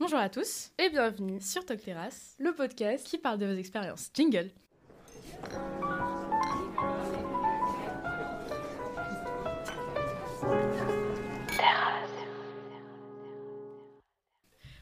Bonjour à tous. Et bienvenue sur Talk Terrace, le podcast qui parle de vos expériences. Jingle.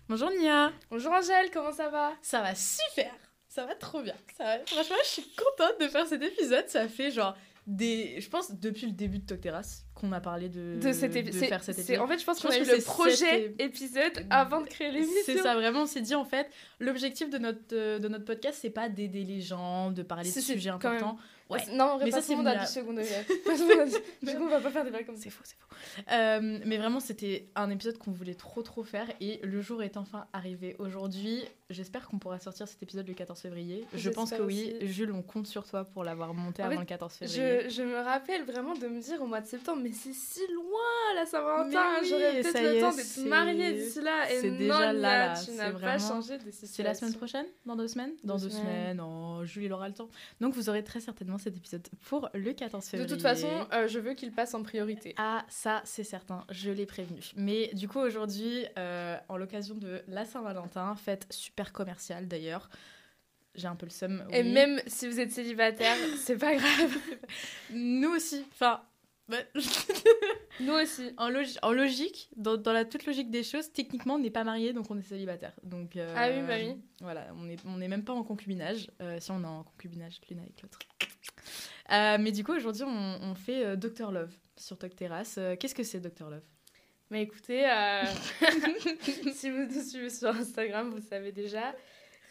Bonjour Nia. Bonjour Angèle, comment ça va? Ça va super. Ça va trop bien ça va... Franchement, je suis contente de faire cet épisode, ça fait genre des. Je pense depuis le début de Talk Terrace qu'on a parlé de, de, cet de faire cet épisode. En fait, je pense qu'on a eu le projet épisode avant de créer l'émission. C'est ça, vraiment. On s'est dit, en fait, l'objectif de notre, euh, de notre podcast, c'est pas d'aider les gens, de parler de sujets importants. Ouais. Non, en vrai, mais pas ça, c'est mon avis second degré. on va pas faire des blagues comme ça. C'est faux, c'est faux. Euh, mais vraiment, c'était un épisode qu'on voulait trop, trop faire. Et le jour est enfin arrivé. Aujourd'hui, J'espère qu'on pourra sortir cet épisode le 14 février. Je pense que oui. Aussi. Jules, on compte sur toi pour l'avoir monté avant le 14 février. Je, me rappelle vraiment de me dire au mois de septembre, mais c'est si loin la Saint-Valentin. Hein. Oui, J'aurais peut-être le temps d'être mariée d'ici là. Et non, déjà là, tu n'as vraiment... pas changé de C'est la semaine prochaine? Dans deux semaines? Dans deux, semaines. semaines. Oh, Jules, il aura le temps. Donc vous aurez très certainement cet épisode pour le 14 février. De toute façon, euh, je veux qu'il passe en priorité. Ah, ça, c'est certain. Je l'ai prévenu. Mais du coup, aujourd'hui, euh, en l'occasion de la Saint-Valentin, fête super super commercial d'ailleurs. J'ai un peu le seum. Et même si vous êtes célibataire, c'est pas grave. Nous aussi. Enfin. Bah, Nous aussi. En, logique, dans, dans, la toute logique des choses, techniquement, on n'est pas marié, donc on est célibataire. Donc, euh, ah oui, bah oui. Voilà, on n'est on est même pas en concubinage. Euh, si on est en concubinage l'une avec l'autre. Euh, mais du coup, aujourd'hui, on, on, fait Doctor Love sur Talk Terrace. Qu'est-ce que c'est Doctor Love? Mais écoutez, euh, si vous nous suivez sur Instagram, vous savez déjà.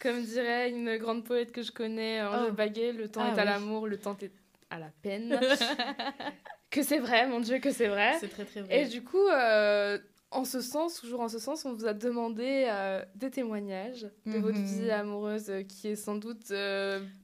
Comme dirait une grande poète que je connais, euh, Ange oh. Baguet, le temps ah est à l'amour, le temps est à la peine. que c'est vrai, mon Dieu, que c'est vrai. C'est très très vrai. Et du coup, euh, en ce sens, toujours en ce sens, on vous a demandé des témoignages de mhm. votre vie amoureuse qui est sans doute.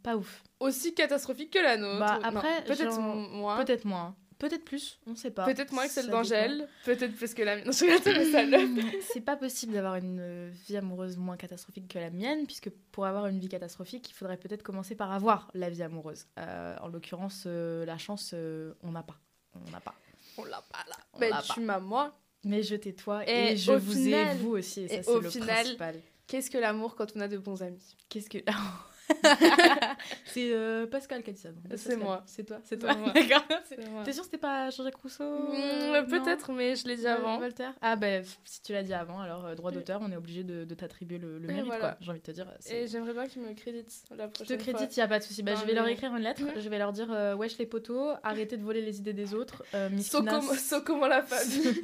Pas ouf. Aussi catastrophique que la nôtre. Bah, après, peut-être moins. Peut-être moins. Peut-être plus, on sait pas. Peut-être moins que celle d'Angèle, peut-être plus que la mienne. Hmm, c'est pas possible d'avoir une euh, vie amoureuse moins catastrophique que la mienne, puisque pour avoir une vie catastrophique, il faudrait peut-être commencer par avoir la vie amoureuse. Euh, en l'occurrence, euh, la chance, on n'a pas. On n'a pas. On l'a pas là. Mais tu m'as moi. Mais je t'ai toi et, et je vous ai vous aussi, et ça c'est au le final, principal. Qu'est-ce que l'amour quand on a de bons amis? Qu'est-ce que. c'est euh, Pascal qui a dit ça. C'est moi. C'est toi. C'est toi. D'accord. T'es sûr que c'était pas Jean-Jacques Rousseau mm, euh, Peut-être, mais je l'ai dit avant. Voltaire Ah, ben, si tu l'as dit avant, alors euh, droit d'auteur, on est obligé de, t'attribuer le, mérite, quoi. J'ai envie de te dire. Et j'aimerais bien qu'ils me créditent la prochaine je te crédite, fois. y a pas de souci. Bah, je vais leur écrire une lettre. Je vais leur dire euh, Wesh les potos, arrêtez de voler les idées des autres. Euh, so, comment la famille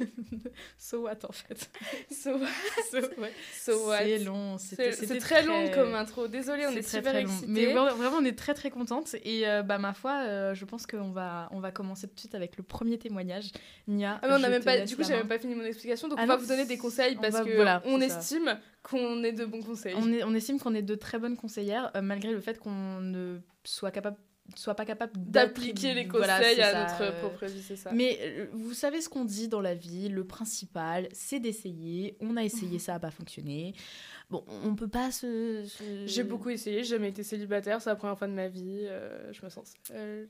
So what, en fait So what, so, what. C'est long. C'est très, très long comme intro. Désolée, on est, super mais vraiment, on est très très contente. Et euh, bah, ma foi, euh, je pense qu'on va, on va commencer tout de suite avec le premier témoignage. Nia, ah, on a même pas, du coup, j'ai même pas fini mon explication. Donc, ah on va vous donner des conseils parce qu'on on estime qu'on est de bons conseils. On, estime qu'on est de très bonnes conseillères, euh, malgré le fait qu'on ne soit capable soit pas capable d'appliquer les conseils à notre euh, propre vie, c'est ça. Mais euh, vous savez ce qu'on dit dans la vie, le principal, c'est d'essayer. On a essayé, ça n'a pas fonctionné. Bon, on peut pas se... J'ai beaucoup essayé, j'ai jamais été célibataire, c'est la première fois de ma vie, euh, je me sens...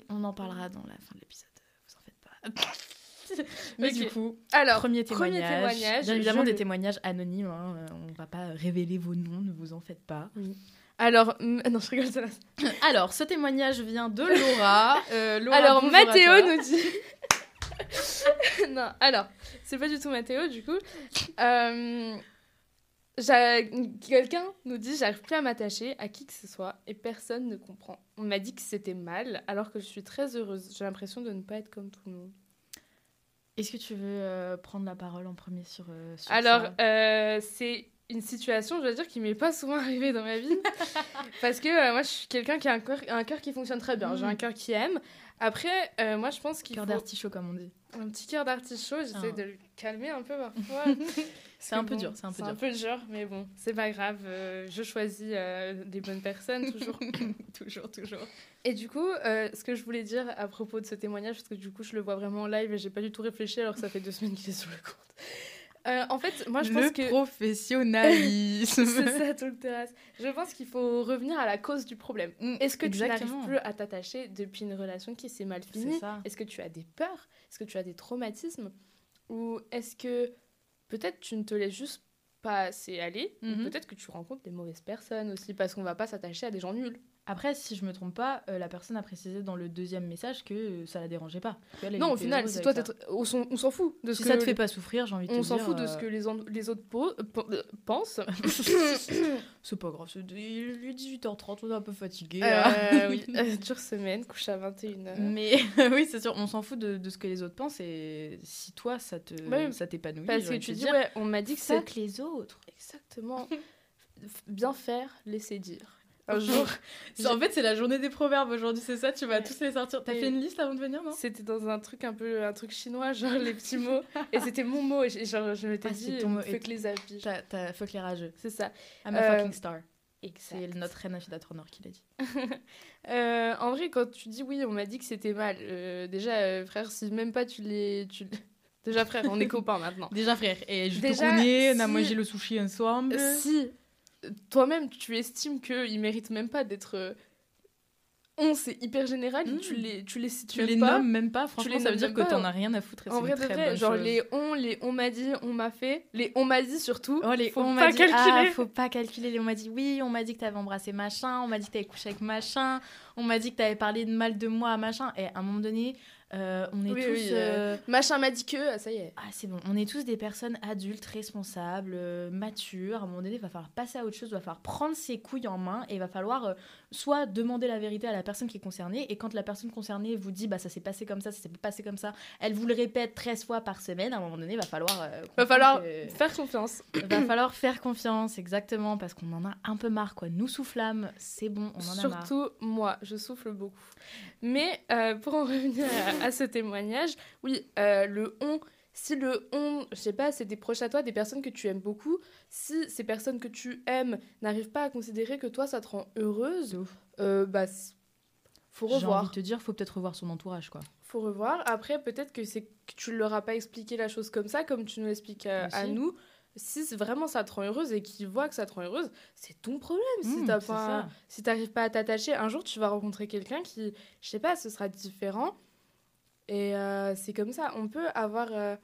On en parlera dans la fin de l'épisode, vous en faites pas. Mais du coup, alors, premier témoignage. Premier témoignage bien évidemment, des témoignages anonymes. Hein, on va pas révéler vos noms, ne vous en faites pas. Oui. Alors, non, je ça Alors, ce témoignage vient de Laura. Euh, alors, Mathéo nous dit. non, alors, c'est pas du tout Mathéo, du coup. Euh, quelqu'un nous dit J'arrive plus à m'attacher à qui que ce soit et personne ne comprend. On m'a dit que c'était mal, alors que je suis très heureuse. J'ai l'impression de ne pas être comme tout le monde. Est-ce que tu veux euh, prendre la parole en premier sur, sur Alors, c'est une situation, je dois dire, qui m'est pas souvent arrivée dans ma vie. parce que euh, moi, je suis quelqu'un qui a un cœur, qui fonctionne très bien. J'ai un mm. cœur qui aime. Après, euh, moi, je pense qu'il Cœur faut... d'artichaut, comme on dit. Un petit cœur d'artichaut. J'essaie ah. de le calmer un peu parfois. c'est un peu dur, c'est un peu dur. un peu dur, mais bon, c'est pas grave. Euh, je choisis des bonnes personnes, toujours. toujours, toujours. Et du coup, ce que je voulais dire à propos de ce témoignage, parce que du coup, je le vois vraiment en live et j'ai pas du tout réfléchi alors que ça fait deux semaines qu'il est sur le compte. Euh, en fait, moi, je pense que. Le professionnalisme. Je pense qu'il faut revenir à la cause du problème. Est-ce que tu n'arrives plus à t'attacher depuis une relation qui s'est mal finie Est-ce que tu as des peurs Est-ce que tu as des traumatismes Ou est-ce que peut-être tu ne te laisses juste pas assez aller. Peut-être que tu rencontres des mauvaises personnes aussi, parce qu'on ne va pas s'attacher à des gens nuls. Après, si je me trompe pas, euh, la personne a précisé dans le deuxième message que euh, ça la dérangeait pas. elle Non, au final, si toi, on s'en fout de ce Si que ça te fait pas souffrir, j'ai envie de te on dire. s'en fout de ce euh, que les, les autres po- euh, pen- pensent. C'est pas grave, c'est- il est 18h30, on est un peu fatigué. Euh, oui, euh, dure semaine, couche à 21h. Mais oui, c'est sûr, on s'en fout de, de ce que les autres pensent et si toi ça te Ouais, ça t'épanouit, Parce que tu dis, ouais, on m'a dit que ça. fuck les autres. Exactement. Bien faire, laisser dire. Un jour, En fait, c'est la journée des proverbes aujourd'hui, c'est ça Tu vas Ouais. tous les sortir. T'as fait une liste avant de venir, non? C'était dans un truc un peu un truc chinois, genre les petits mots. Et c'était mon mot. Et genre, je m'étais Ah, dit, ton mot. que les habits. T'as- fuck les rageux. C'est ça. I'm a Euh, fucking star. C'est notre reine Afida Turner qui l'a dit. Euh, en vrai, quand tu dis oui, on m'a dit que c'était mal. euh, déjà, euh, frère, si même pas tu les. Tu... Déjà, frère, on est copains maintenant. Déjà, frère, et je Déjà, te connais, on a mangé le sushi ensemble. Si euh, toi-même tu estimes qu'ils méritent même pas d'être. euh, On, c'est hyper général, tu les, tu les situes tu les pas. nommes même pas, franchement, ça veut dire que t'en as rien à foutre. et En vrai de vrai, genre chose. les on, les on m'a dit, on m'a fait, les on m'a dit surtout. Oh, les faut on pas m'a dit, calculer. ah, faut pas calculer. Les on m'a dit oui, on m'a dit que t'avais embrassé machin, on m'a dit que t'avais couché avec machin, on m'a dit que t'avais parlé de mal de moi à machin. Et à un moment donné, euh, on est Oui, tous. oui, euh, Machin m'a dit que, ah, ça y est. Ah, c'est bon, on est tous des personnes adultes, responsables, euh, matures. À un moment donné, il va falloir passer à autre chose, il va falloir prendre ses couilles en main et il va falloir euh, soit demander la vérité à la personne qui est concernée. Et quand la personne concernée vous dit, bah ça s'est passé comme ça, ça s'est passé comme ça, elle vous le répète 13 fois par semaine, à un moment donné, il va falloir. euh, Va falloir que- faire confiance. va falloir faire confiance, exactement, parce qu'on en a un peu marre, quoi. Nous soufflâmes, c'est bon, on en a marre. Surtout moi, je souffle beaucoup. Mais euh, pour en revenir à, à ce témoignage, oui, euh, le on, si le on, je sais pas, c'est des proches à toi, des personnes que tu aimes beaucoup, si ces personnes que tu aimes n'arrivent pas à considérer que toi ça te rend heureuse, euh, bah faut J'ai envie revoir. de te dire, faut peut-être revoir son entourage, quoi. Faut revoir. Après, peut-être que c'est que tu leur as pas expliqué la chose comme ça, comme tu nous l'expliques à, à Aussi. nous. Si vraiment ça te rend heureuse et qu'ils voient que ça te rend heureuse, c'est ton problème. si Mmh, pas, si t'arrives pas à t'attacher, un jour tu vas rencontrer quelqu'un qui, je sais pas, ce sera différent. Et euh, c'est comme ça. On peut avoir, euh,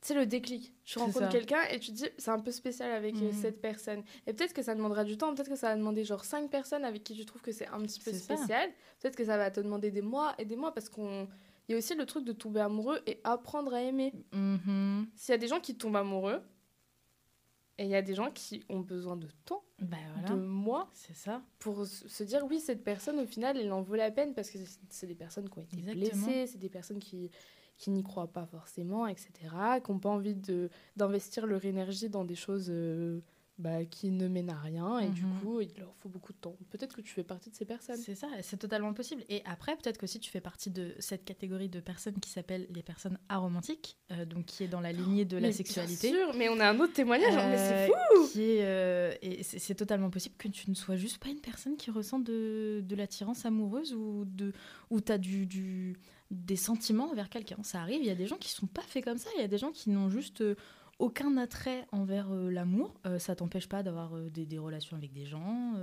tu sais, le déclic. Tu rencontres quelqu'un et tu te dis, c'est un peu spécial avec euh, Mhm. cette personne. Et peut-être que ça demandera du temps, peut-être que ça va demander genre cinq personnes avec qui tu trouves que c'est un petit peu spécial. Peut-être que ça va te demander des mois et des mois parce qu'on. Il y a aussi le truc de tomber amoureux et apprendre à aimer. Mhm. S'il y a des gens qui tombent amoureux, et il y a des gens qui ont besoin de temps, voilà, de mois, c'est ça. pour se dire oui, cette personne, au final, elle en vaut la peine parce que c'est- des personnes qui ont été Exactement. blessées, c'est des personnes qui, qui n'y croient pas forcément, etc., qui n'ont pas envie de- d'investir leur énergie dans des choses euh, bah, qui ne mènent à rien, et du Mhm. coup, il leur faut beaucoup de temps. Peut-être que tu fais partie de ces personnes. C'est ça, c'est totalement possible. Et après, peut-être que si tu fais partie de cette catégorie de personnes qui s'appellent les personnes aromantiques, euh, donc qui est dans la lignée de la bien sexualité. sûr, mais on a un autre témoignage, hein, mais c'est euh, fou qui est, euh, et c'est totalement possible que tu ne sois juste pas une personne qui ressent de, de l'attirance amoureuse ou, de, ou tu as du, du, des sentiments envers quelqu'un. Ça arrive, il y a des gens qui sont pas faits comme ça, il y a des gens qui n'ont juste aucun attrait envers euh, l'amour. Euh, ça t'empêche pas d'avoir euh, des, des relations avec des gens,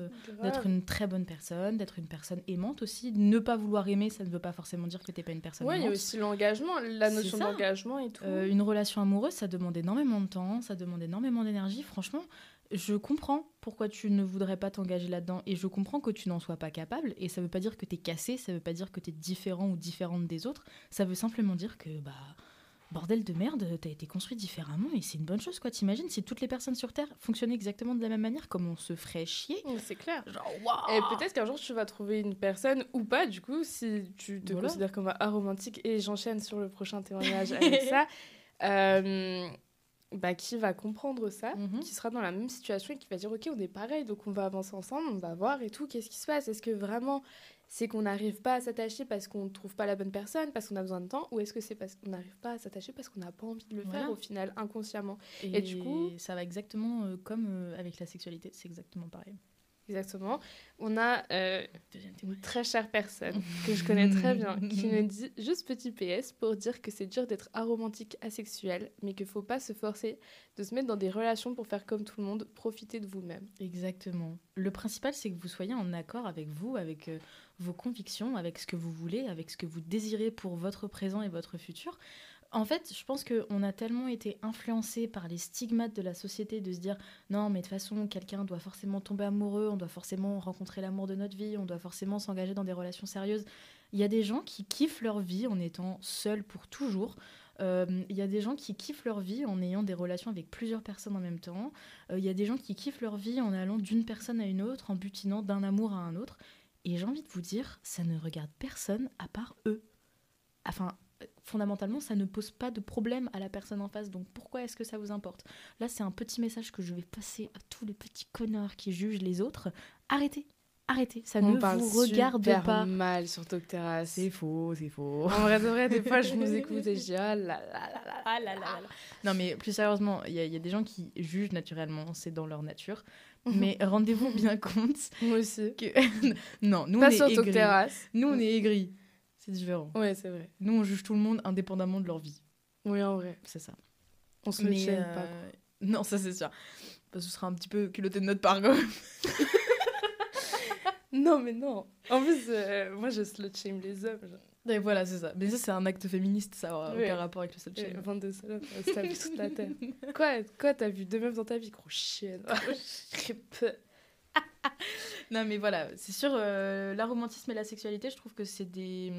d'être une très bonne personne, d'être une personne aimante aussi. Ne pas vouloir aimer, ça ne veut pas forcément dire que tu n'es pas une personne Ouais, il y a aimante. aussi l'engagement, la notion d'engagement et tout. Une relation amoureuse, ça demande énormément de temps, ça demande énormément d'énergie. Franchement, je comprends pourquoi tu ne voudrais pas t'engager là-dedans et je comprends que tu n'en sois pas capable. Et ça veut pas dire que tu es cassé, ça veut pas dire que tu es différent ou différente des autres. Ça veut simplement dire que, bah, bordel de merde, t'as été construit différemment et c'est une bonne chose, quoi. T'imagines si toutes les personnes sur Terre fonctionnaient exactement de la même manière, comme on se ferait chier C'est clair. Genre, Et peut-être qu'un jour tu vas trouver une personne ou pas, du coup, si tu te Voilà. considères comme aromantique, et j'enchaîne sur le prochain témoignage avec ça, euh, bah, qui va comprendre ça, Mhm. qui sera dans la même situation et qui va dire Ok, on est pareil, donc on va avancer ensemble, on va voir et tout, qu'est-ce qui se passe? Est-ce que vraiment c'est qu'on n'arrive pas à s'attacher parce qu'on ne trouve pas la bonne personne, parce qu'on a besoin de temps, ou est-ce que c'est parce qu'on n'arrive pas à s'attacher parce qu'on n'a pas envie de le Voilà. faire au final, inconsciemment Et, Et du coup- ça va exactement euh, comme euh, avec la sexualité, c'est exactement pareil. Exactement. On a euh, une très chère personne que je connais très bien qui nous dit juste petit PS pour dire que c'est dur d'être aromantique asexuel, mais qu'il faut pas se forcer de se mettre dans des relations pour faire comme tout le monde, profiter de vous-même. Exactement. Le principal, c'est que vous soyez en accord avec vous, avec euh, vos convictions, avec ce que vous voulez, avec ce que vous désirez pour votre présent et votre futur. en fait, je pense qu'on a tellement été influencé par les stigmates de la société de se dire non, mais de toute façon, quelqu'un doit forcément tomber amoureux, on doit forcément rencontrer l'amour de notre vie, on doit forcément s'engager dans des relations sérieuses. Il y a des gens qui kiffent leur vie en étant seuls pour toujours. Euh, il y a des gens qui kiffent leur vie en ayant des relations avec plusieurs personnes en même temps. Euh, il y a des gens qui kiffent leur vie en allant d'une personne à une autre, en butinant d'un amour à un autre. Et j'ai envie de vous dire, ça ne regarde personne à part eux. Enfin, fondamentalement, ça ne pose pas de problème à la personne en face. Donc pourquoi est-ce que ça vous importe? Là, c'est un petit message que je vais passer à tous les petits connards qui jugent les autres. Arrêtez. Arrêtez, ça ne vous regarde pas. mal sur Terrasse. C'est faux, c'est faux. En vrai, de vrai, des fois, je nous écoute et je dis oh là là là là là là. Non, mais plus sérieusement, il y, y, a des gens qui jugent naturellement, c'est dans leur nature. Mhm. Mais rendez-vous bien compte. Moi aussi. Que... non, nous, pas on est sur Terrasse. Nous, on est aigris. C'est différent. Ouais, c'est vrai. Nous, on juge tout le monde indépendamment de leur vie. Oui, en vrai. C'est ça. On se le euh... pas. Non, ça, c'est sûr. Bah, ce sera un petit peu culotté de notre part, quand même. Non, mais non. En plus, euh, moi, je slut shame les hommes. Et voilà, c'est ça. Mais ça, c'est un acte féministe, ça n'a aucun rapport avec le slut shame. 22 salopes, t'as vu toute la terre. quoi, quoi t'as vu deux meufs dans ta vie, gros chienne non, mais voilà, c'est sûr, euh, l'aromantisme et la sexualité, je trouve que c'est des.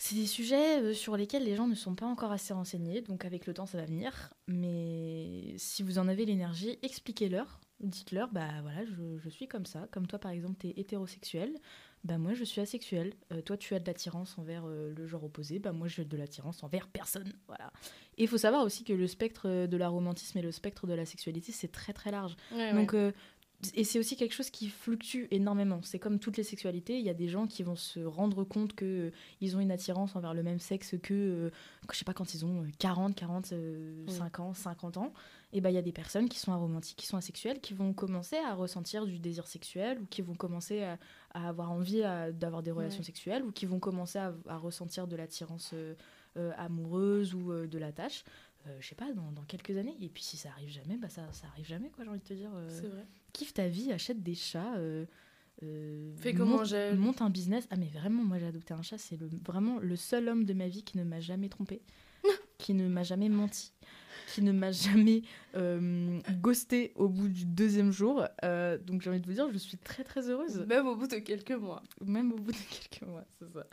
C'est des sujets euh, sur lesquels les gens ne sont pas encore assez renseignés, donc avec le temps ça va venir. Mais si vous en avez l'énergie, expliquez-leur, dites-leur, bah voilà, je, je, suis comme ça. Comme toi par exemple, tu es hétérosexuel, bah moi je suis asexuel. Euh, toi tu as de l'attirance envers le genre opposé, bah moi j'ai de l'attirance envers personne. Voilà. Et il faut savoir aussi que le spectre de l'aromantisme et le spectre de la sexualité c'est très très large. donc et c'est aussi quelque chose qui fluctue énormément. C'est comme toutes les sexualités, il y a des gens qui vont se rendre compte que euh, ils ont une attirance envers le même sexe que, euh, je sais pas, quand ils ont 40, 45 ans, 50 ans. Et ben il y a des personnes qui sont aromantiques, qui sont asexuelles, qui vont commencer à ressentir du désir sexuel ou qui vont commencer à, avoir envie d'avoir des relations sexuelles ou qui vont commencer à, ressentir de l'attirance euh, amoureuse ou de la tâche. je sais pas, dans, dans, quelques années. Et puis si ça arrive jamais, bah ça, ça arrive jamais, quoi, j'ai envie de te dire. C'est vrai kiffe ta vie, achète des chats. Euh, euh, Fais comment monte, monte un business. Ah, mais vraiment, moi j'ai adopté un chat, c'est le, vraiment le seul homme de ma vie qui ne m'a jamais trompé, qui ne m'a jamais menti, qui ne m'a jamais euh, ghosté au bout du deuxième jour. Euh, donc j'ai envie de vous dire, je suis très très heureuse. Même au bout de quelques mois. Même au bout de quelques mois, c'est ça.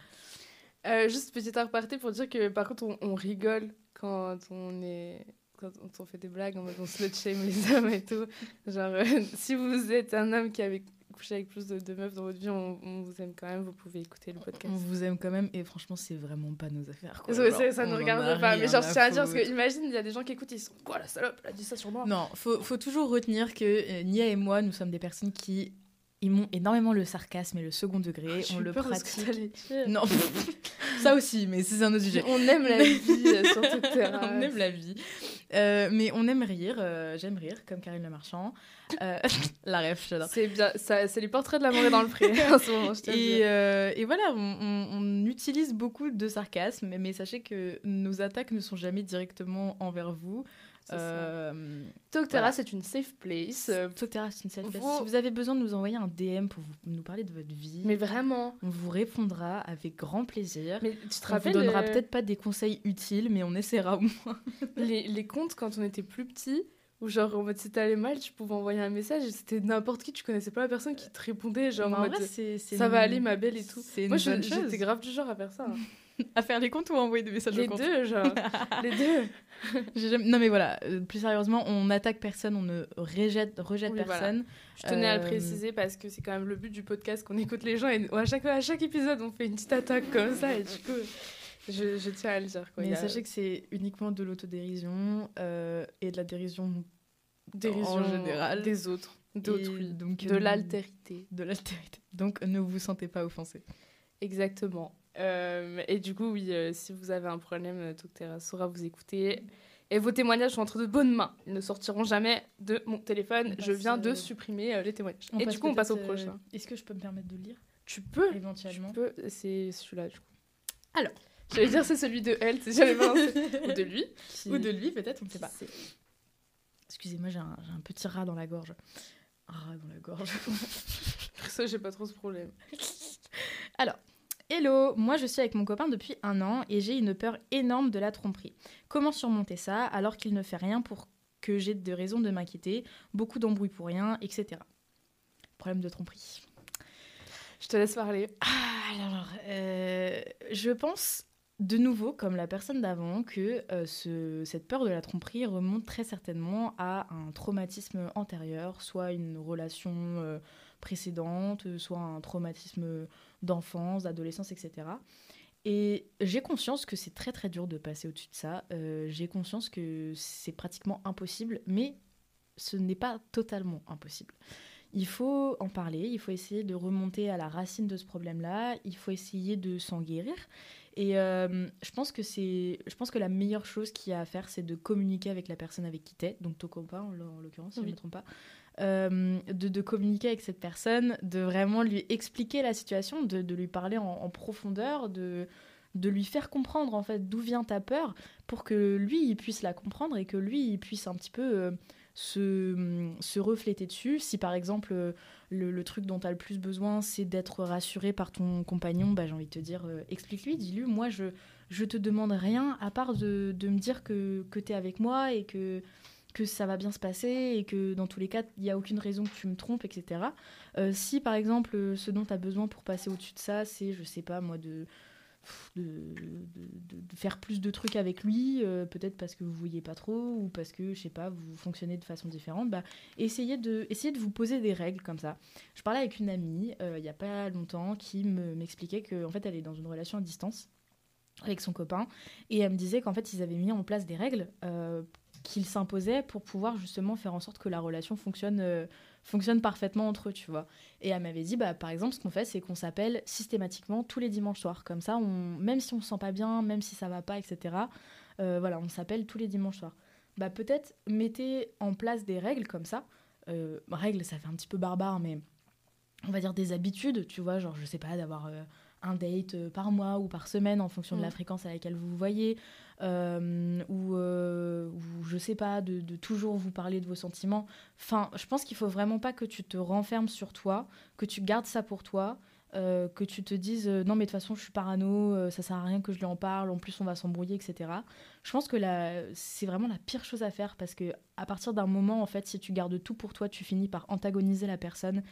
Euh, juste petite aparté pour dire que par contre on, on rigole quand on est quand on fait des blagues, on slut shame les hommes et tout. Genre, euh, si vous êtes un homme qui avait couché avec plus de, meufs dans votre vie, on, vous aime quand même, vous pouvez écouter le podcast. On vous aime quand même, et franchement, c'est vraiment pas nos affaires. Quoi. ça ne regarde pas, mais genre, je tiens à dire, parce que imagine, il y a des gens qui écoutent, ils sont quoi la salope, elle a dit ça sur moi. Non, faut, faut toujours retenir que euh, Nia et moi, nous sommes des personnes qui aimons énormément le sarcasme et le second degré. on le pratique. Non, ça aussi, mais c'est un autre sujet. On aime la vie, euh, surtout On aime la vie. Euh, mais on aime rire, euh, j'aime rire, comme Karine Le Marchand. Euh, la ref, j'adore. C'est bien, ça, c'est les portraits de l'amour dans le pré en ce moment, je te et, et voilà, on, on, utilise beaucoup de sarcasme, mais sachez que nos attaques ne sont jamais directement envers vous. Euh, Toctera, c'est une safe place. Toctera, c'est une safe place. Si vous avez besoin de nous envoyer un DM pour nous parler de votre vie, mais vraiment, on vous répondra avec grand plaisir. Mais tu te on vous donnera peut-être pas des conseils utiles, mais on essaiera au moins. les, les comptes quand on était plus petit, ou genre en mode si t'allais mal, tu pouvais envoyer un message et c'était n'importe qui, tu connaissais pas la personne qui te répondait, genre en, mode ça va aller ma belle et tout. Moi j'étais grave du genre à faire ça. Hein. à faire les comptes ou à envoyer des messages Les deux, genre. les deux. Non, mais voilà, euh, plus sérieusement, on n'attaque personne, on ne rejette, rejette personne. Je tenais à le euh, préciser parce que c'est quand même le but du podcast qu'on écoute les gens et à chaque, à chaque épisode, on fait une petite attaque comme ça et du coup. Je, je, tiens à le dire. Quoi. Mais sachez que c'est uniquement de l'autodérision euh, et de la dérision, dérision en général des autres, d'autrui, donc de l'altérité. De l'altérité. Donc ne vous sentez pas offensé. Exactement. Euh, et du coup, oui, euh, si vous avez un problème, euh, Toctera saura vous écouter. Et vos témoignages sont entre de bonnes mains. Ils ne sortiront jamais de mon téléphone. Je viens de supprimer les témoignages. et du coup, on passe au prochain. Est-ce que je peux me permettre de le lire? Tu peux. Éventuellement. Tu peux. C'est celui-là, du coup. Alors. J'allais dire c'est celui de elle, c'est jamais Ou de lui. Ou de lui, peut-être, on ne sait pas. Excusez-moi, j'ai un, un, petit rat dans la gorge. Un rat dans la gorge. Ça, j'ai pas trop ce problème. Alors, Hello, moi je suis avec mon copain depuis un an et j'ai une peur énorme de la tromperie. Comment surmonter ça alors qu'il ne fait rien pour que j'ai de raisons de m'inquiéter, beaucoup d'embrouilles pour rien, etc. Problème de tromperie. Je te laisse parler. Ah, alors, euh, je pense de nouveau, comme la personne d'avant, que euh, ce, cette peur de la tromperie remonte très certainement à un traumatisme antérieur, soit une relation euh, précédente, soit un traumatisme d'enfance, d'adolescence, etc. Et j'ai conscience que c'est très très dur de passer au-dessus de ça. Euh, j'ai conscience que c'est pratiquement impossible, mais ce n'est pas totalement impossible. Il faut en parler, il faut essayer de remonter à la racine de ce problème-là, il faut essayer de s'en guérir. Et euh, je pense que c'est, je pense que la meilleure chose qu'il y a à faire, c'est de communiquer avec la personne avec qui t'es, donc ton copain en l'occurrence, si je ne me trompe pas, euh, de, communiquer avec cette personne, de vraiment lui expliquer la situation, de, lui parler en, profondeur, de, lui faire comprendre en fait d'où vient ta peur, pour que lui il puisse la comprendre et que lui il puisse un petit peu euh, se, se, refléter dessus. Si par exemple le, le truc dont tu as le plus besoin c'est d'être rassuré par ton compagnon, bah, j'ai envie de te dire euh, explique-lui, dis-lui, moi je, je te demande rien à part de, de me dire que, que tu es avec moi et que que ça va bien se passer et que dans tous les cas, il n'y a aucune raison que tu me trompes, etc. Euh, si par exemple, ce dont tu as besoin pour passer au-dessus de ça, c'est, je sais pas moi, de, faire plus de trucs avec lui, euh, peut-être parce que vous ne voyez pas trop ou parce que, je sais pas, vous fonctionnez de façon différente, bah, essayez, de, essayez de vous poser des règles comme ça. Je parlais avec une amie euh, il n'y a pas longtemps qui m'expliquait qu'en fait, elle est dans une relation à distance avec son copain et elle me disait qu'en fait, ils avaient mis en place des règles euh, qu'il s'imposait pour pouvoir justement faire en sorte que la relation fonctionne, euh, fonctionne parfaitement entre eux, tu vois. Et elle m'avait dit, bah, par exemple, ce qu'on fait, c'est qu'on s'appelle systématiquement tous les dimanches soirs. Comme ça, on, même si on se sent pas bien, même si ça va pas, etc., euh, voilà, on s'appelle tous les dimanches soirs. Bah, peut-être mettez en place des règles comme ça. Euh, règles, ça fait un petit peu barbare, mais on va dire des habitudes, tu vois, genre, je sais pas, d'avoir un date par mois ou par semaine en fonction mmh. de la fréquence à laquelle vous vous voyez, euh, ou, euh, ou, je sais pas, de, de, toujours vous parler de vos sentiments. Enfin, je pense qu'il faut vraiment pas que tu te renfermes sur toi, que tu gardes ça pour toi. Euh, que tu te dises euh, non mais de toute façon je suis parano, euh, ça sert à rien que je lui en parle, en plus on va s'embrouiller, etc. Je pense que c'est vraiment la pire chose à faire parce que à partir d'un moment en fait si tu gardes tout pour toi tu finis par antagoniser la personne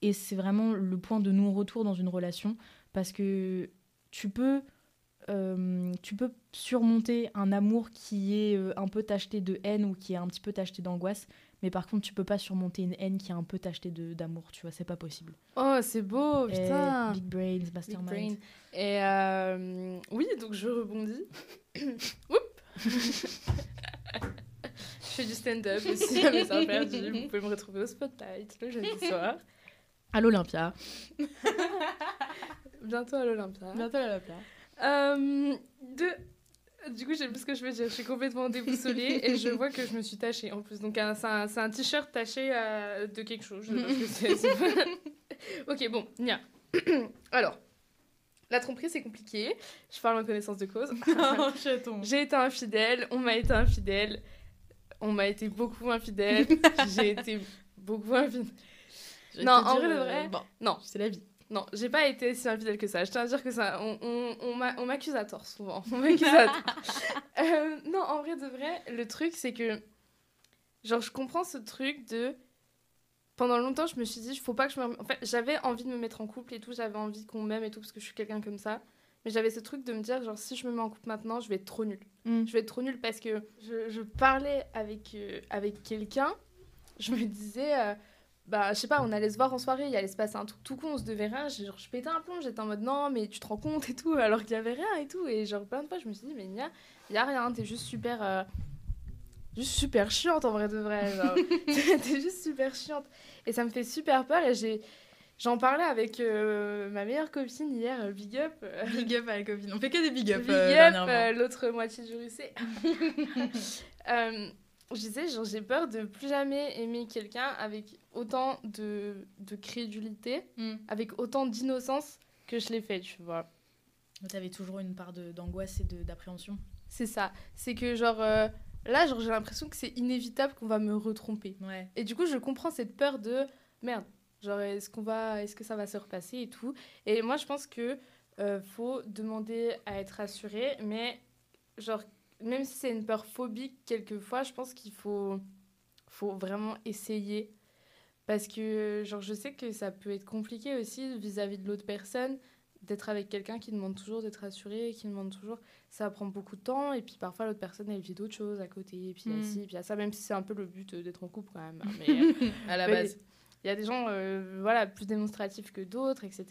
et c'est vraiment le point de non-retour dans une relation parce que tu peux euh, tu peux surmonter un amour qui est euh, un peu tacheté de haine ou qui est un petit peu tacheté d'angoisse, mais par contre, tu peux pas surmonter une haine qui est un peu tachetée d'amour, tu vois, c'est pas possible. Oh, c'est beau, putain! big brains, mastermind. Big brain. Et euh, oui, donc je rebondis. Oups! je fais du stand-up aussi à mes heures perdues. Vous pouvez me retrouver au Spotlight le jeudi soir. À l'Olympia. Bientôt à l'Olympia. Bientôt à l'Olympia. Euh, de... Du coup, je sais plus ce que je veux dire. Je suis complètement déboussolée et je vois que je me suis tachée en plus. Donc, c'est un, un t-shirt taché euh, de quelque chose. ok, bon, Nia. Alors, la tromperie, c'est compliqué. Je parle en connaissance de cause. J'ai été infidèle, on m'a été infidèle, on m'a été beaucoup infidèle, j'ai été beaucoup infidèle. Non, en vrai, euh, vrai, bon, non. C'est la vie. Non, j'ai pas été si infidèle que ça. Je tiens à dire que ça, on, on, on m'accuse à tort souvent. On m'accuse à tort. euh, non, en vrai de vrai, le truc c'est que, genre, je comprends ce truc de. Pendant longtemps, je me suis dit, il faut pas que je me. En fait, j'avais envie de me mettre en couple et tout, j'avais envie qu'on m'aime et tout, parce que je suis quelqu'un comme ça. Mais j'avais ce truc de me dire, genre, si je me mets en couple maintenant, je vais être trop nulle. Mm. Je vais être trop nulle parce que je, je parlais avec, euh, avec quelqu'un, je me disais. Euh, bah, je sais pas, on allait se voir en soirée, il allait se passer un truc tout con, on se devait rien. Genre, je pétais un plomb, j'étais en mode non, mais tu te rends compte et tout, alors qu'il y avait rien et tout. Et genre, plein de fois, je me suis dit, mais il y a, y a rien, t'es juste super. Euh, juste super chiante en vrai de vrai. t'es juste super chiante. Et ça me fait super peur et j'ai. J'en parlais avec euh, ma meilleure copine hier, euh, Big Up. Big Up à la copine. On fait que des Big Up. Big Up, l'autre moitié du Russet. je disais, genre, j'ai peur de plus jamais aimer quelqu'un avec autant de, de crédulité, mm. avec autant d'innocence que je l'ai fait, tu vois. Tu avais toujours une part d'angoisse et d'appréhension. C'est ça. C'est que, genre, euh, là, genre, j'ai l'impression que c'est inévitable qu'on va me retromper. Ouais. Et du coup, je comprends cette peur de merde. Genre, est-ce qu'on va, est-ce que ça va se repasser et tout. Et moi, je pense que euh, faut demander à être rassuré, mais genre, même si c'est une peur phobique, quelquefois, je pense qu'il faut, faut vraiment essayer. Parce que, genre, je sais que ça peut être compliqué aussi vis-à-vis de l'autre personne d'être avec quelqu'un qui demande toujours d'être rassuré, qui demande toujours. Ça prend beaucoup de temps, et puis parfois l'autre personne, elle vit d'autres choses à côté, et puis il y a mm. puis a ça, même si c'est un peu le but d'être en couple quand même. Hein, mais, à la base. Il y a des gens euh, voilà, plus démonstratifs que d'autres, etc.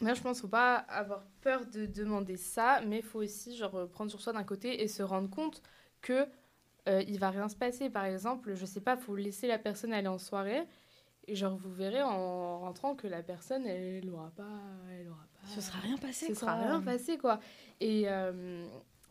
Moi, je pense qu'il ne faut pas avoir peur de demander ça, mais il faut aussi genre, prendre sur soi d'un côté et se rendre compte que euh, il va rien se passer. Par exemple, je sais pas, faut laisser la personne aller en soirée. Et genre, vous verrez en rentrant que la personne, elle n'aura pas, elle aura pas. Ce sera rien passé, Ce sera rien passé, quoi. Et, euh,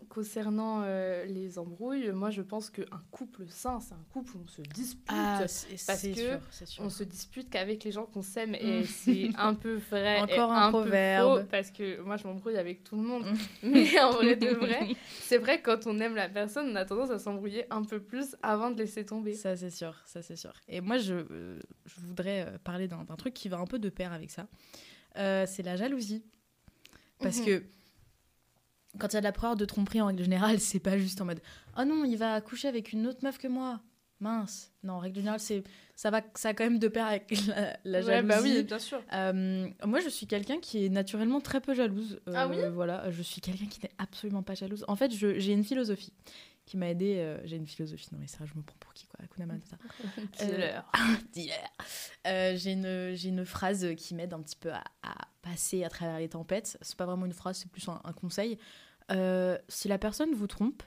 concernant euh, les embrouilles, moi je pense qu'un couple sain, c'est un couple où on se dispute. Ah, parce que sûr, on se dispute qu'avec les gens qu'on s'aime et mm. c'est un peu vrai. Encore un, proverbe. faux parce que moi je m'embrouille avec tout le monde. Mm. Mais en vrai de vrai, c'est vrai que quand on aime la personne, on a tendance à s'embrouiller un peu plus avant de laisser tomber. Ça c'est sûr, ça c'est sûr. Et moi je, euh, je voudrais euh, parler d'un truc qui va un peu de pair avec ça. c'est la jalousie. Parce mhm. que quand il y a de la peur de tromperie en règle générale, c'est pas juste en mode oh non, il va coucher avec une autre meuf que moi. Mince. Non, en règle générale, c'est ça va ça a quand même de pair avec la, la ouais, jalousie. bah oui, bien sûr. Euh, moi, je suis quelqu'un qui est naturellement très peu jalouse. Euh, ah oui? Voilà, je suis quelqu'un qui n'est absolument pas jalouse. En fait, j'ai une philosophie qui m'a aidé. Euh, j'ai une philosophie, non mais ça, je me prends pour qui quoi Akuna ça. Dealer. Dealer. j'ai une, une phrase qui m'aide un petit peu à, à, passer à travers les tempêtes. C'est pas vraiment une phrase, c'est plus un, un conseil. Euh, si la personne vous trompe,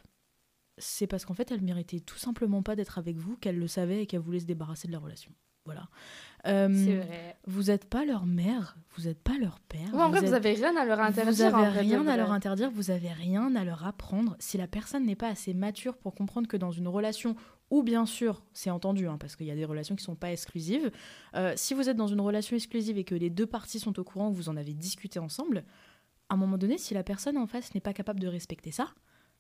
c'est parce qu'en fait, elle méritait tout simplement pas d'être avec vous, qu'elle le savait et qu'elle voulait se débarrasser de la relation. Voilà. Euh, vrai. Vous n'êtes pas leur mère, vous n'êtes pas leur père. en vous avez rien à leur interdire. Vous avez rien à leur interdire, vous avez rien à leur apprendre. Si la personne n'est pas assez mature pour comprendre que dans une relation, ou bien sûr, c'est entendu, hein, parce qu'il y a des relations qui ne sont pas exclusives, euh, si vous êtes dans une relation exclusive et que les deux parties sont au courant, vous en avez discuté ensemble, à un moment donné, si la personne en face n'est pas capable de respecter ça,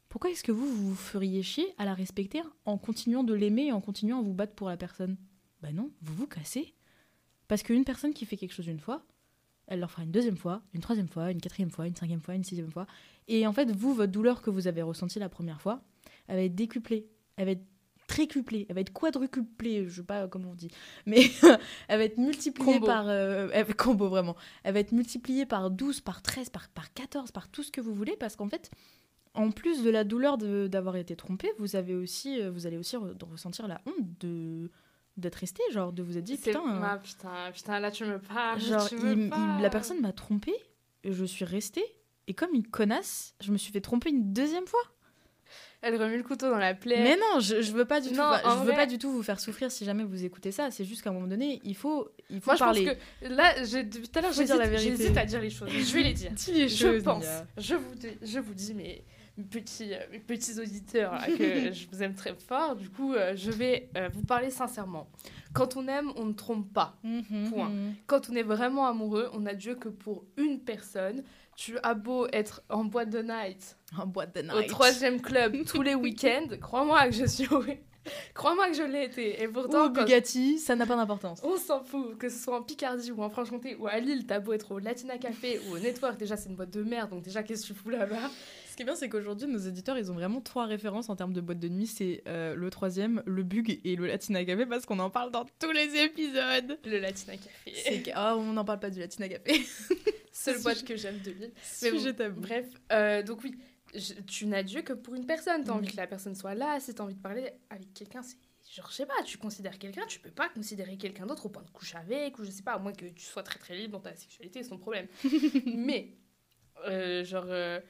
pourquoi est-ce que vous, vous feriez chier à la respecter en continuant de l'aimer et en continuant à vous battre pour la personne? Ben non, vous vous cassez. Parce qu'une personne qui fait quelque chose une fois, elle leur fera une deuxième fois, une troisième fois, une quatrième fois, une cinquième fois, une sixième fois. Et en fait, vous, votre douleur que vous avez ressentie la première fois, elle va être décuplée, elle va être tricuplée, elle va être quadruplée, je sais pas comment on dit, mais elle va être multipliée par euh, combo vraiment. Elle va être multipliée par 12, par 13, par, par 14, par tout ce que vous voulez parce qu'en fait en plus de la douleur d'avoir été trompé, vous avez aussi euh, vous allez aussi ressentir la honte de d'être resté genre de vous être dit putain, ah, putain putain là tu me parles genre la personne m'a trompé je suis restée et comme une connasse je me suis fait tromper une deuxième fois elle remue le couteau dans la plaie. Mais non, je, je veux pas du tout. je veux pas du tout vous faire souffrir si jamais vous écoutez ça. C'est juste qu'à un moment donné, il faut, il faut Moi, parler. Je pense que là, depuis tout à l'heure, j'hésite à dire les choses. Je vais les dire. Dis les je pense. Je vous, je vous dis, mais petits, mes petits auditeurs que je vous aime très fort. Du coup, euh, je vais euh, vous parler sincèrement. Quand on aime, on ne trompe pas. Mhm, Point. Mhm. Quand on est vraiment amoureux, on n'a Dieu que pour une personne. Tu as beau être en boîte de night, en boîte de night, au troisième club tous les week-ends, crois-moi que je suis Crois-moi que je l'ai été. Et pourtant, ou Bugatti, ça n'a pas d'importance. On s'en fout. Que ce soit en Picardie ou en Franche-Comté ou à Lille, t'as beau être au Latina Café ou au Network, déjà c'est une boîte de merde, donc déjà qu'est-ce que tu fous là-bas? Ce qui est bien, c'est qu'aujourd'hui, nos éditeurs, ils ont vraiment trois références en termes de boîte de nuit. C'est euh, le troisième, le Bug et le Latina Café, parce qu'on en parle dans tous les épisodes. Le Latina Café. Oh, on n'en parle pas du Latina Café. Seule boîte que j'aime de Lille. Mais je t'aime. Bref, euh, donc oui, tu n'as Dieu que pour une personne. Tu as envie mm. que la personne soit là. Si tu as envie de parler avec quelqu'un, c'est genre, je sais pas, tu considères quelqu'un, tu peux pas considérer quelqu'un d'autre au point de coucher avec, ou je sais pas, à moins que tu sois très très libre dans ta sexualité, c'est ton problème. Mais, euh, genre, euh,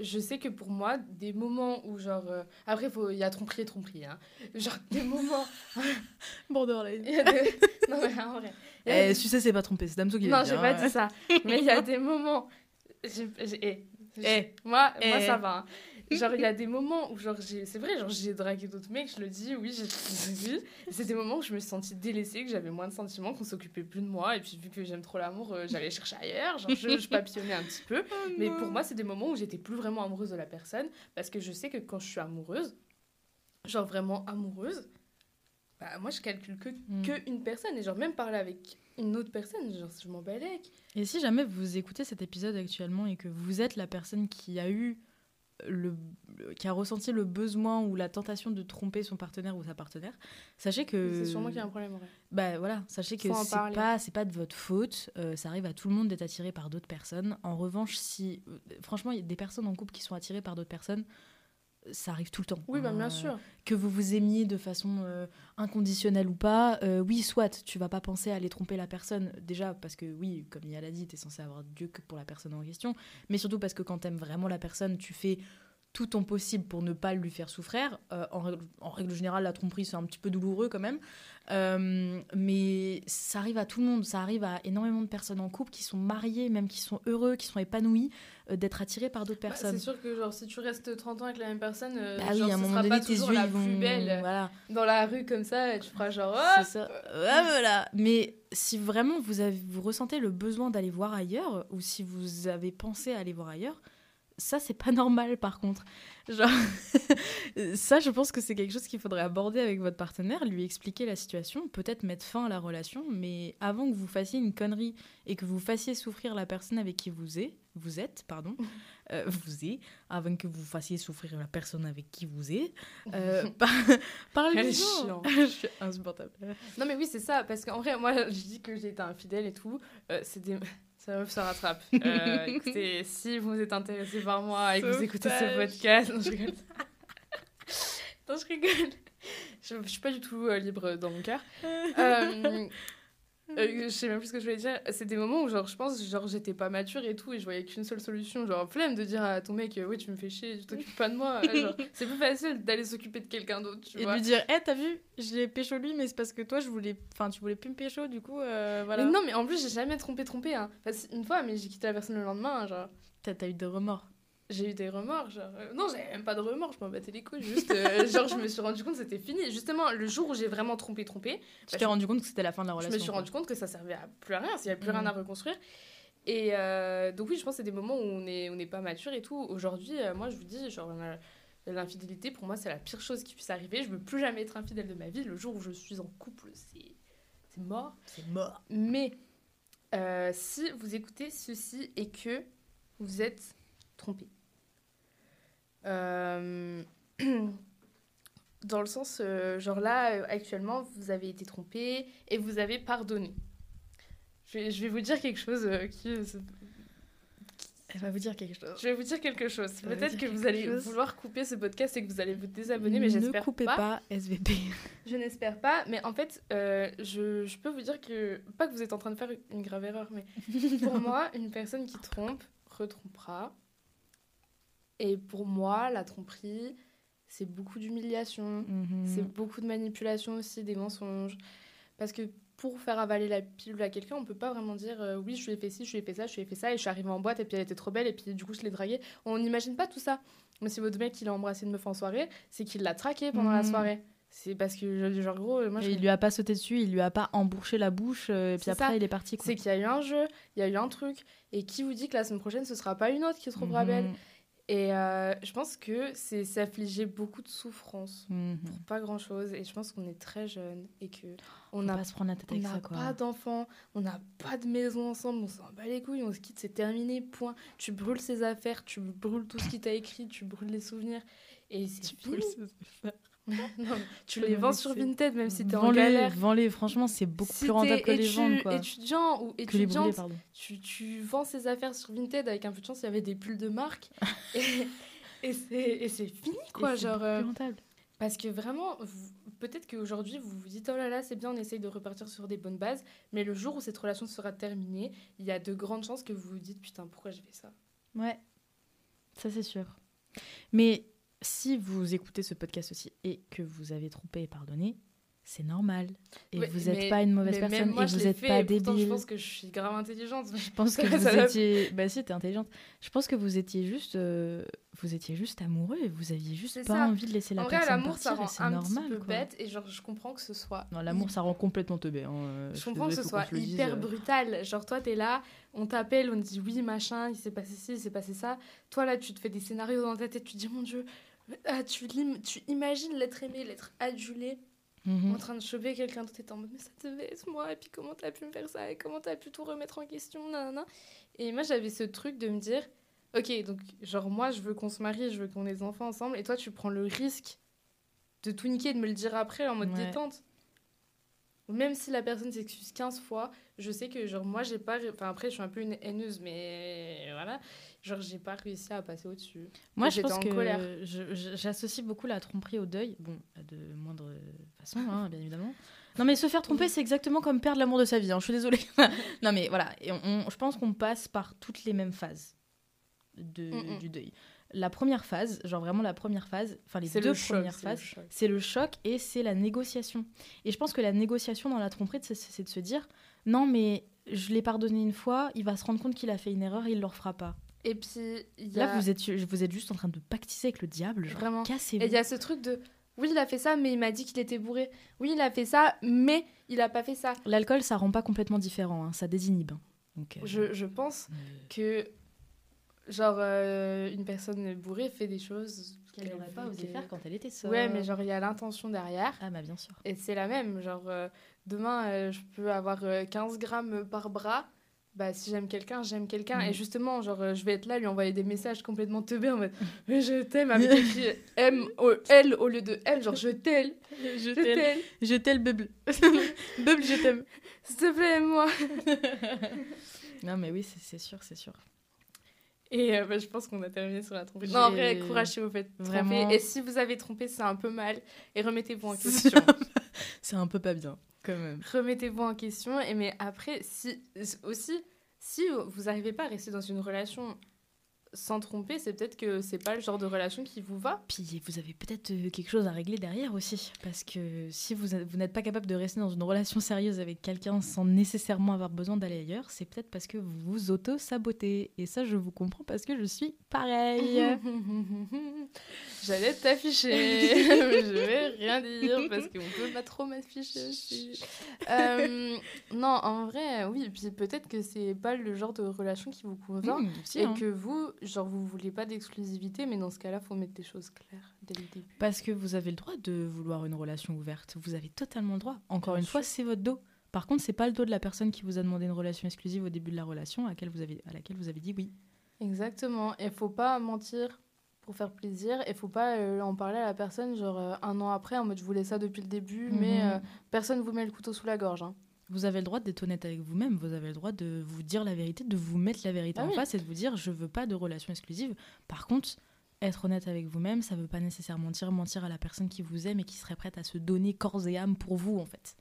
je sais que pour moi, des moments où, genre, après, il y a tromperie et tromperie, hein. Genre, des moments. Borderline. non, mais en vrai. Eh, sais, c'est pas trompé, c'est Damso qui Non, j'ai pas dit ça. Mais il y a des moments. Eh, eh, moi, moi, ça va. Hein. Genre, il y a des moments où, genre, c'est vrai, genre, j'ai dragué d'autres mecs, je le dis, oui, j'ai. C'est des moments où je me suis sentie délaissée, que j'avais moins de sentiments, qu'on s'occupait plus de moi. Et puis, vu que j'aime trop l'amour, euh, j'allais chercher ailleurs. Genre, je, je papillonnais un petit peu. Oh mais pour moi, c'est des moments où j'étais plus vraiment amoureuse de la personne. Parce que je sais que quand je suis amoureuse, genre vraiment amoureuse, bah, moi, je calcule que, mm. que une personne. Et genre, même parler avec une autre personne, genre, je m'en balèque. Et si jamais vous écoutez cet épisode actuellement et que vous êtes la personne qui a eu le, qui a ressenti le besoin ou la tentation de tromper son partenaire ou sa partenaire, sachez que c'est sûrement qu'il y a un problème. Ouais. Bah voilà, sachez que c'est pas c'est pas de votre faute. Euh, ça arrive à tout le monde d'être attiré par d'autres personnes. En revanche, si euh, franchement il y a des personnes en couple qui sont attirées par d'autres personnes, ça arrive tout le temps. Oui, bah, bien euh, sûr. Que vous vous aimiez de façon euh, inconditionnelle ou pas, euh, oui, soit, tu vas pas penser à aller tromper la personne, déjà parce que, oui, comme il l'a dit, tu es censé avoir Dieu que pour la personne en question, mais surtout parce que quand tu aimes vraiment la personne, tu fais tout ton possible pour ne pas lui faire souffrir. en, règle, en, règle, générale, la tromperie, c'est un petit peu douloureux quand même. Euh, mais ça arrive à tout le monde, ça arrive à énormément de personnes en couple qui sont mariées, même qui sont heureux, qui sont épanouis, euh, d'être attirés par d'autres bah, personnes. c'est sûr que genre, si tu restes 30 ans avec la même personne, euh, bah oui, à un moment donné, tes yeux la vont... plus belle voilà. dans la rue comme ça, et tu feras genre... Ça. voilà. Mais si vraiment vous, avez, vous ressentez le besoin d'aller voir ailleurs, ou si vous avez pensé à aller voir ailleurs, ça, c'est pas normal par contre. Genre, ça, je pense que c'est quelque chose qu'il faudrait aborder avec votre partenaire, lui expliquer la situation, peut-être mettre fin à la relation, mais avant que vous fassiez une connerie et que vous fassiez souffrir la personne avec qui vous êtes, vous êtes, pardon, euh, vous êtes, avant que vous fassiez souffrir la personne avec qui vous êtes, euh, parlez-en. je suis insupportable. Non, mais oui, c'est ça, parce qu'en vrai, moi, je dis que j'ai été infidèle et tout, euh, c'est des ça se rattrape. Euh, écoutez, si vous êtes intéressé par moi et que vous écoutez ce podcast, non, je rigole. non, je rigole. Je, je suis pas du tout euh, libre dans mon cœur. Euh, euh, je sais même plus ce que je voulais dire. C'est des moments où, genre, je pense, genre, j'étais pas mature et tout, et je voyais qu'une seule solution. Genre, flemme de dire à ton mec, oui, tu me fais chier, tu t'occupes pas de moi. genre, c'est plus facile d'aller s'occuper de quelqu'un d'autre, tu et vois. Et lui dire, hé, t'as vu, je l'ai pécho lui, mais c'est parce que toi, je voulais. Enfin, tu voulais plus me pécho, du coup, euh, voilà. Mais non, mais en plus, j'ai jamais trompé, trompé. Hein. une fois, mais j'ai quitté la personne le lendemain, genre. T'as eu des remords j'ai eu des remords genre euh, non j'avais même pas de remords je m'en battais les couilles juste euh, genre je me suis rendu compte que c'était fini. Justement le jour où j'ai vraiment trompé trompé tu t'es rendu compte que c'était la fin de la relation je me suis rendu compte que ça servait à plus à rien s'il y avait plus rien mm. à reconstruire. Et euh, donc oui je pense que c'est des moments où on est on n'est pas mature et tout. Aujourd'hui moi je vous dis genre l'infidélité pour moi c'est la pire chose qui puisse arriver. Je veux plus jamais être infidèle de ma vie. Le jour où je suis en couple c'est c'est mort. C'est mort. Mais si vous écoutez ceci et que vous êtes trompé euh, dans le sens, euh, genre là, euh, actuellement, vous avez été trompé et vous avez pardonné. Je vais, je vais vous dire quelque chose qui... Elle va vous dire quelque chose. Je vais vous dire quelque chose. Peut-être que vous allez vouloir couper ce podcast et que vous allez vous désabonner, mais j'espère pas. Ne coupez pas, SVP. Je n'espère pas, mais en fait, je, je, peux vous dire que, pas que vous êtes en train de faire une grave erreur, mais pour moi, une personne qui trompe retrompera. Et pour moi, la tromperie, c'est beaucoup d'humiliation, mhm. c'est beaucoup de manipulation aussi, des mensonges. Parce que pour faire avaler la pilule à quelqu'un, on peut pas vraiment dire euh, oui, je lui ai fait ci, je lui ai fait ça, je lui ai fait ça, et je suis arrivée en boîte, et puis elle était trop belle, et puis du coup, je l'ai draguée. On n'imagine pas tout ça. Mais si votre mec, il a embrassé une meuf en soirée, c'est qu'il l'a traquée pendant la mhm. soirée. C'est parce que, genre, gros, moi, Il lui a pas sauté dessus, il lui a pas embouché la bouche, euh, et puis après, il est parti. C'est qu'il y a eu un jeu, il y a eu un truc, et qui vous dit que la semaine prochaine, ce sera pas une autre qui se trouvera belle? Et euh, je pense que c'est s'affliger beaucoup de souffrance mhm. pour pas grand chose. Et je pense qu'on est très jeune et que on n'a pas d'enfants, on n'a pas de maison ensemble, on s'en bat les couilles, on se quitte, c'est terminé, point. Tu brûles ses affaires, tu brûles tout ce qui t'a écrit, tu brûles les souvenirs. Et c'est fini. non, tu les vends sur Vinted même si t'es en galère. Vends-les, franchement, c'est beaucoup plus rentable que les vendre. Quoi. étudiant ou étudiante, tu, tu, vends ces affaires sur Vinted avec un peu de chance, il y avait des pulls de marque. et, et c'est fini, quoi. genre, euh, rentable. Parce que vraiment, peut-être qu'aujourd'hui, vous vous dites, oh là là, c'est bien, on essaye de repartir sur des bonnes bases, mais le jour où cette relation sera terminée, il y a de grandes chances que vous vous dites, putain, pourquoi j'ai fait ça? Ouais, ça c'est sûr. Mais si vous écoutez ce podcast aussi et que vous avez trompé et pardonné, c'est normal. Et vous n'êtes pas une mauvaise personne et vous n'êtes pas débile. Je pense que je suis grave intelligente. Je pense que vous étiez. Bah si, t'es intelligente. Je pense que vous étiez juste, euh, vous étiez juste amoureux et vous aviez juste pas envie de laisser la en personne vrai, l'amour, ça rend un normal, petit peu bête et genre je comprends que ce soit. Non, l'amour, ça rend complètement teubé. Hein. Euh, je, comprends que ce soit hyper brutal. Genre toi, t'es là, on t'appelle, on te dit oui machin, il s'est passé ci, il s'est passé ça. Toi là, tu te fais des scénarios dans ta tête, tu te dis mon dieu ah, tu, tu imagines l'être aimé, l'être adulé. en train de choper quelqu'un d'autre, t'es en mode, mais ça devait être moi, et puis comment t'as pu me faire ça, et comment t'as pu tout remettre en question, nanana. Et moi, j'avais ce truc de me dire, ok, donc, genre, moi, je veux qu'on se marie, je veux qu'on ait des enfants ensemble, et toi, tu prends le risque de tout niquer, de me le dire après en mode détente. Même si la personne s'excuse 15 fois, je sais que, genre, moi, j'ai pas. Enfin, après, je suis un peu une haineuse, mais voilà. Genre, j'ai pas réussi à passer au-dessus. Moi, je pense en que j'associe beaucoup la tromperie au deuil. Bon, de moindre façon, hein, bien évidemment. Non, mais se faire tromper, c'est exactement comme perdre l'amour de sa vie. Hein, je suis désolée. non, mais voilà. Et on, je pense qu'on passe par toutes les mêmes phases de, du deuil. La première phase, genre vraiment la première phase, enfin les deux premières phases, c'est le choc et c'est la négociation. Et je pense que la négociation dans la tromperie, c'est de se dire non, mais je l'ai pardonné une fois, il va se rendre compte qu'il a fait une erreur, il ne le refera pas. Et puis, là, vous êtes, vous êtes juste en train de pactiser avec le diable. Vraiment. Cassez-vous. Et il y a ce truc de oui, il a fait ça, mais il m'a dit qu'il était bourré. Oui, il a fait ça, mais il a pas fait ça. L'alcool, ça rend pas complètement différent, hein, ça désinhibe. Donc, euh, je, je, pense que, genre, euh, une personne bourrée fait des choses qu'elle n'aurait pas osé faire quand elle était seule. Ouais, mais genre, il y a l'intention derrière. Ah, bah bien sûr. Et c'est la même. Genre, euh, demain, je peux avoir 15 grammes par bras bah si j'aime quelqu'un j'aime quelqu'un et mm. justement genre euh, je vais être là lui envoyer des messages complètement teubés en mode mais je t'aime avec écrit M O L au lieu de M genre je t'aime je t'aime je t'aime bubble bubble je t'aime s'il te plaît moi non mais oui c'est sûr c'est sûr et euh, bah, je pense qu'on a terminé sur la tromperie. Non, en vrai, courage si vous faites Vraiment. Et si vous avez trompé, c'est un peu mal. Et remettez-vous en question. c'est un peu pas bien. Quand même. Remettez-vous en question. Et mais après, si aussi, si vous n'arrivez pas à rester dans une relation sans tromper, c'est peut-être que c'est pas le genre de relation qui vous va. Puis vous avez peut-être euh, quelque chose à régler derrière aussi. Parce que si vous, vous n'êtes pas capable de rester dans une relation sérieuse avec quelqu'un sans nécessairement avoir besoin d'aller ailleurs, c'est peut-être parce que vous vous auto-sabotez. Et ça, je vous comprends parce que je suis pareil. J'allais t'afficher, je vais rien dire parce qu'on peut pas trop m'afficher aussi. Euh, non, en vrai, oui. Puis peut-être que c'est pas le genre de relation qui vous convient. Mmh, et hein. que vous, genre vous voulez pas d'exclusivité, mais dans ce cas-là, faut mettre des choses claires dès le début. Parce que vous avez le droit de vouloir une relation ouverte. Vous avez totalement le droit. Encore une fois, c'est votre dos. Par contre, c'est pas le dos de la personne qui vous a demandé une relation exclusive au début de la relation à laquelle vous avez, à laquelle vous avez dit oui. Exactement. Et faut pas mentir pour faire plaisir et faut pas euh, en parler à la personne genre euh, un an après en mode je voulais ça depuis le début, mais mhm. euh, personne vous met le couteau sous la gorge. Hein. Vous avez le droit d'être honnête avec vous-même, vous avez le droit de vous dire la vérité, de vous mettre la vérité ah en face et de vous dire je veux pas de relation exclusive. Par contre, être honnête avec vous-même, ça veut pas nécessairement mentir, mentir à la personne qui vous aime et qui serait prête à se donner corps et âme pour vous en fait.